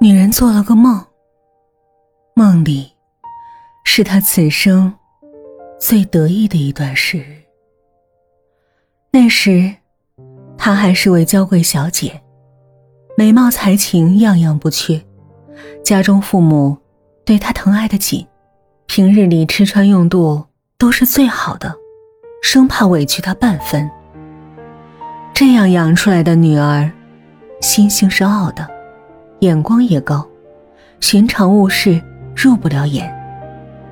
女人做了个梦，梦里是她此生最得意的一段时日。那时，她还是位娇贵小姐，美貌才情样样不缺，家中父母对她疼爱的紧，平日里吃穿用度都是最好的，生怕委屈她半分。这样养出来的女儿，心性是傲的。眼光也高，寻常物事入不了眼，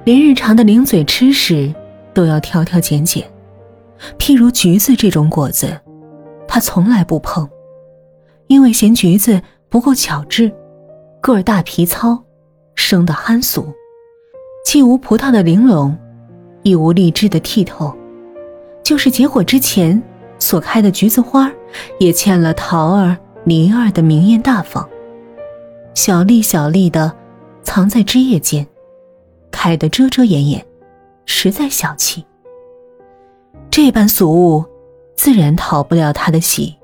连日常的零嘴吃食都要挑挑拣拣。譬如橘子这种果子，他从来不碰，因为嫌橘子不够巧致，个儿大皮糙，生得憨俗，既无葡萄的玲珑，亦无荔枝的剔透，就是结果之前所开的橘子花，也欠了桃儿、梨儿的明艳大方。小粒小粒的，藏在枝叶间，开得遮遮掩掩，实在小气。这般俗物，自然讨不了他的喜。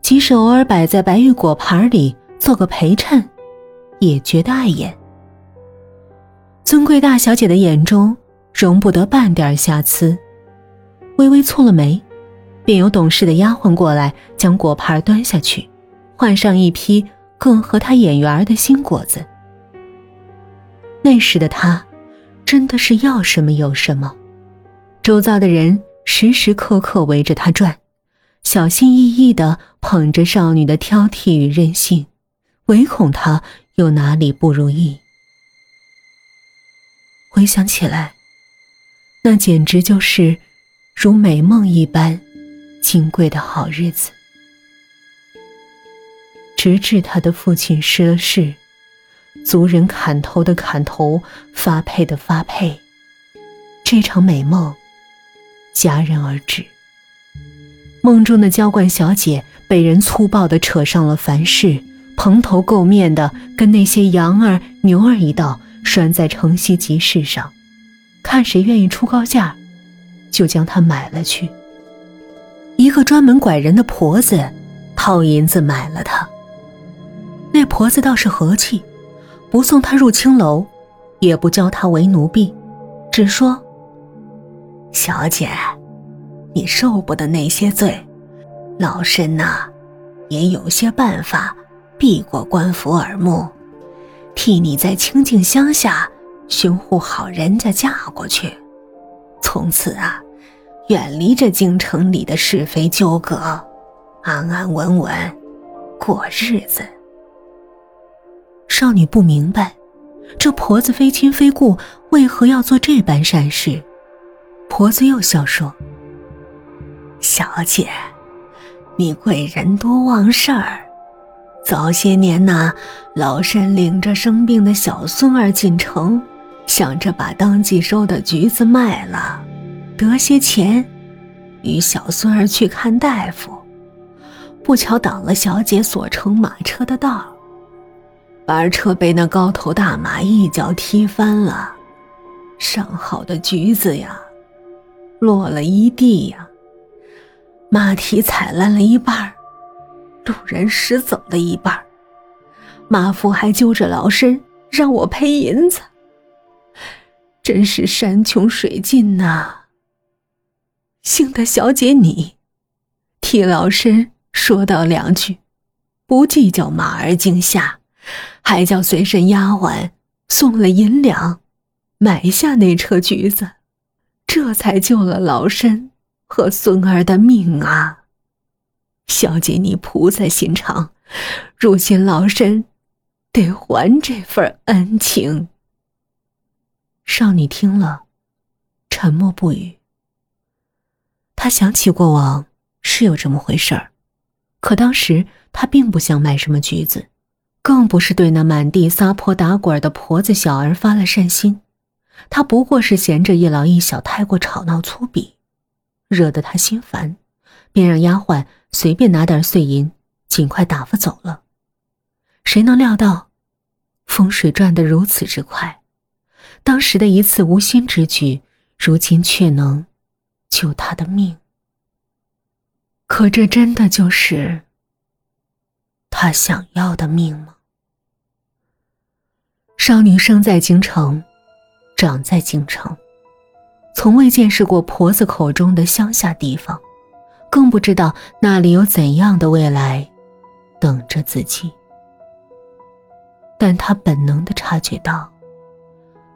即使偶尔摆在白玉果盘里做个陪衬，也觉得碍眼。尊贵大小姐的眼中容不得半点瑕疵，微微蹙了眉，便有懂事的丫鬟过来将果盘端下去，换上一批。更合他眼缘的新果子。那时的他，真的是要什么有什么，周遭的人时时刻刻围着他转，小心翼翼的捧着少女的挑剔与任性，唯恐她有哪里不如意。回想起来，那简直就是如美梦一般金贵的好日子。直至他的父亲失了势，族人砍头的砍头，发配的发配，这场美梦戛然而止。梦中的娇惯小姐被人粗暴地扯上了凡事，蓬头垢面的跟那些羊儿牛儿一道拴在城西集市上，看谁愿意出高价，就将她买了去。一个专门拐人的婆子掏银子买了她。婆子倒是和气，不送他入青楼，也不教他为奴婢，只说：“小姐，你受不得那些罪，老身呐，也有些办法避过官府耳目，替你在清静乡下寻户好人家嫁过去，从此啊，远离这京城里的是非纠葛，安安稳稳过日子。”少女不明白，这婆子非亲非故，为何要做这般善事？婆子又笑说：“小姐，你贵人多忘事儿。早些年呐，老身领着生病的小孙儿进城，想着把当季收的橘子卖了，得些钱，与小孙儿去看大夫。不巧挡了小姐所乘马车的道。”把车被那高头大马一脚踢翻了，上好的橘子呀，落了一地呀。马蹄踩烂了一半路人拾走了一半马夫还揪着老身让我赔银子，真是山穷水尽呐。幸得小姐你替老身说道两句，不计较马儿惊吓。还叫随身丫鬟送了银两，买下那车橘子，这才救了老身和孙儿的命啊！小姐，你菩萨心肠，如今老身得还这份恩情。少女听了，沉默不语。她想起过往是有这么回事儿，可当时她并不想买什么橘子。更不是对那满地撒泼打滚的婆子小儿发了善心，他不过是嫌着一老一小太过吵闹粗鄙，惹得他心烦，便让丫鬟随便拿点碎银，尽快打发走了。谁能料到，风水转得如此之快，当时的一次无心之举，如今却能救他的命。可这真的就是他想要的命吗？少女生在京城，长在京城，从未见识过婆子口中的乡下地方，更不知道那里有怎样的未来等着自己。但她本能的察觉到，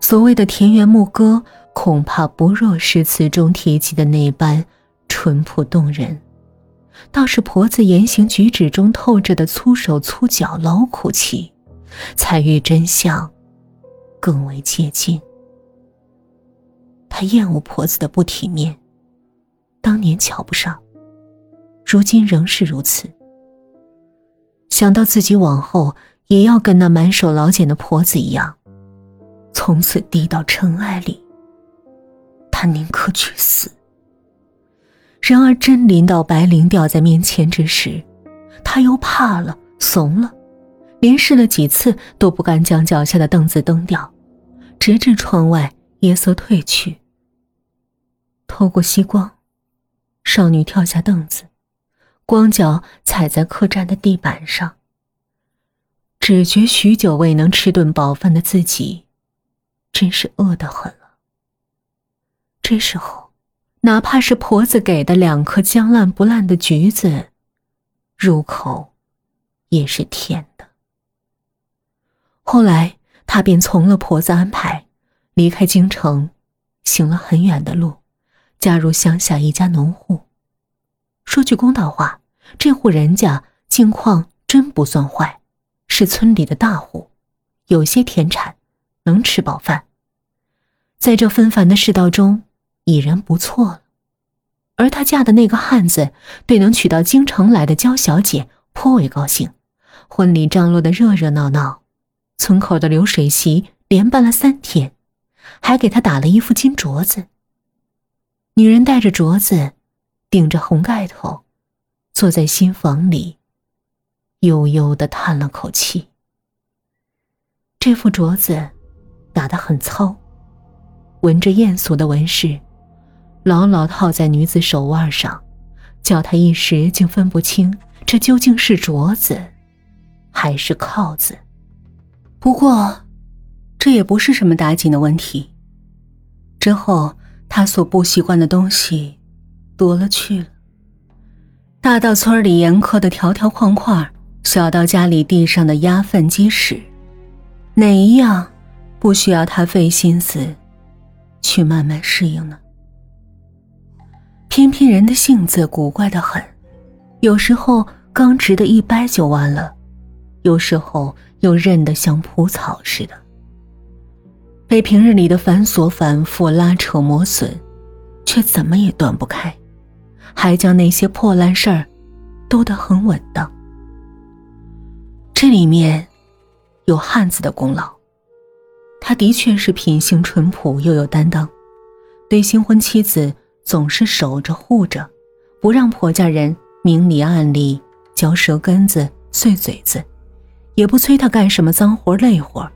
所谓的田园牧歌，恐怕不若诗词中提及的那般淳朴动人，倒是婆子言行举止中透着的粗手粗脚、劳苦气。才与真相更为接近。他厌恶婆子的不体面，当年瞧不上，如今仍是如此。想到自己往后也要跟那满手老茧的婆子一样，从此低到尘埃里，他宁可去死。然而真临到白绫吊在面前之时，他又怕了，怂了。连试了几次都不敢将脚下的凳子蹬掉，直至窗外夜色褪去。透过夕光，少女跳下凳子，光脚踩在客栈的地板上。只觉许久未能吃顿饱饭的自己，真是饿得很了。这时候，哪怕是婆子给的两颗将烂不烂的橘子，入口也是甜的。后来，他便从了婆子安排，离开京城，行了很远的路，加入乡下一家农户。说句公道话，这户人家境况真不算坏，是村里的大户，有些田产，能吃饱饭。在这纷繁的世道中，已然不错了。而她嫁的那个汉子，对能娶到京城来的娇小姐颇为高兴，婚礼张罗的热热闹闹。村口的流水席连办了三天，还给他打了一副金镯子。女人戴着镯子，顶着红盖头，坐在新房里，悠悠的叹了口气。这副镯子打得很糙，纹着艳俗的纹饰，牢牢套在女子手腕上，叫她一时竟分不清这究竟是镯子，还是铐子。不过，这也不是什么打紧的问题。之后，他所不习惯的东西多了去了，大到村里严苛的条条框框，小到家里地上的压粪机屎，哪一样不需要他费心思去慢慢适应呢？偏偏人的性子古怪的很，有时候刚直的一掰就弯了，有时候。又韧得像蒲草似的，被平日里的繁琐反复拉扯磨损，却怎么也断不开，还将那些破烂事儿兜得很稳当。这里面有汉子的功劳，他的确是品性淳朴又有担当，对新婚妻子总是守着护着，不让婆家人明里暗里嚼舌根子碎嘴子。也不催他干什么脏活累活，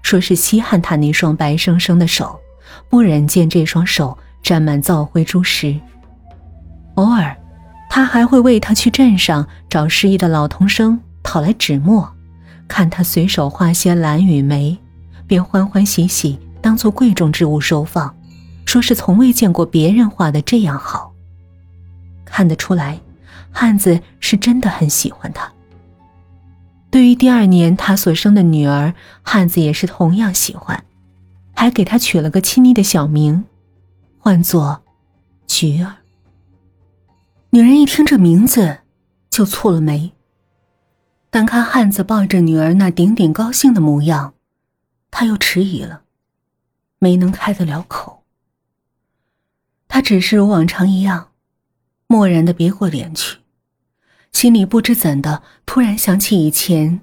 说是稀罕他那双白生生的手，不忍见这双手沾满灶灰珠石。偶尔，他还会为他去镇上找失意的老童生讨来纸墨，看他随手画些兰与梅，便欢欢喜喜当做贵重之物收放，说是从未见过别人画的这样好。看得出来，汉子是真的很喜欢他。对于第二年他所生的女儿，汉子也是同样喜欢，还给他取了个亲昵的小名，唤作菊儿。女人一听这名字，就蹙了眉。但看汉子抱着女儿那顶顶高兴的模样，他又迟疑了，没能开得了口。他只是如往常一样，漠然的别过脸去。心里不知怎的，突然想起以前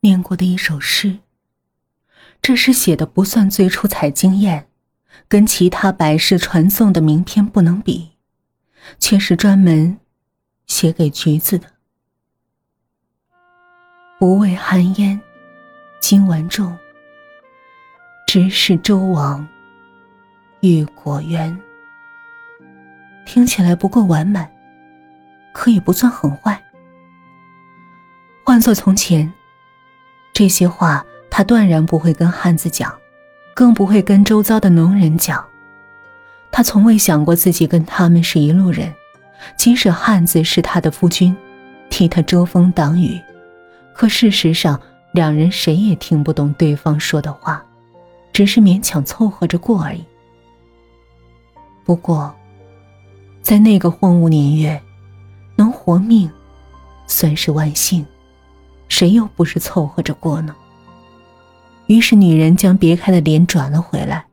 念过的一首诗。这诗写的不算最出彩惊艳，跟其他百世传颂的名篇不能比，却是专门写给橘子的。不畏寒烟，今晚重。只是周王玉果园。听起来不够完满。可也不算很坏。换做从前，这些话他断然不会跟汉子讲，更不会跟周遭的农人讲。他从未想过自己跟他们是一路人，即使汉子是他的夫君，替他遮风挡雨，可事实上，两人谁也听不懂对方说的话，只是勉强凑合着过而已。不过，在那个荒芜年月，能活命，算是万幸，谁又不是凑合着过呢？于是，女人将别开的脸转了回来，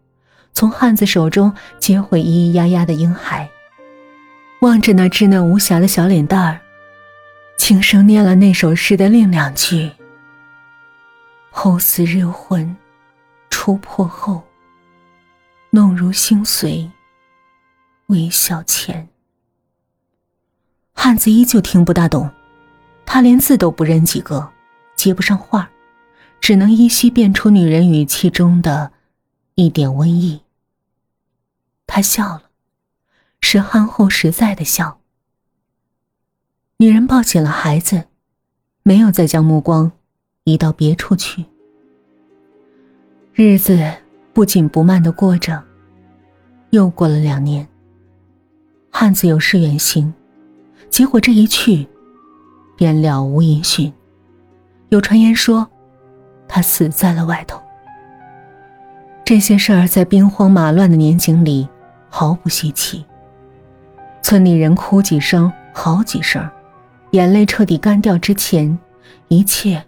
从汉子手中接回咿咿呀呀的婴孩，望着那稚嫩无瑕的小脸蛋儿，轻声念了那首诗的另两句：“后似日昏，初破后，弄如星随，微笑前。”汉子依旧听不大懂，他连字都不认几个，接不上话。只能依稀辨出女人语气中的一点温意。他笑了，是憨厚实在的笑。女人抱起了孩子，没有再将目光移到别处去。日子不紧不慢的过着，又过了两年。汉子有事远行，结果这一去，便了无音讯。有传言说。他死在了外头。这些事儿在兵荒马乱的年景里毫不稀奇。村里人哭几声，好几声，眼泪彻底干掉之前，一切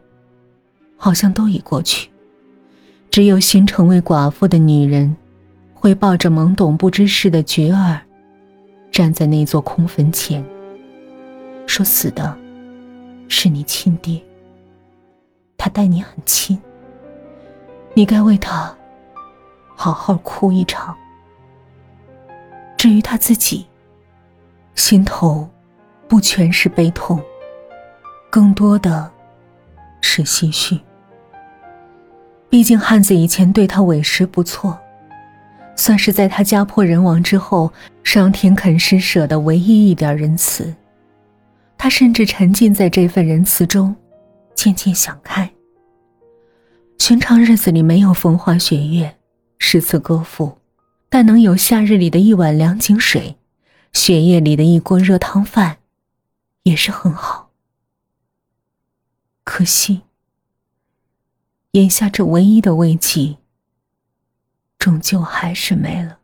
好像都已过去。只有新成为寡妇的女人，会抱着懵懂不知事的菊儿，站在那座空坟前，说：“死的是你亲爹。”他待你很亲，你该为他好好哭一场。至于他自己，心头不全是悲痛，更多的是唏嘘。毕竟汉子以前对他委实不错，算是在他家破人亡之后，上天肯施舍的唯一一点仁慈。他甚至沉浸在这份仁慈中。渐渐想开。寻常日子里没有风花雪月、诗词歌赋，但能有夏日里的一碗凉井水，雪夜里的一锅热汤饭，也是很好。可惜，眼下这唯一的慰藉，终究还是没了。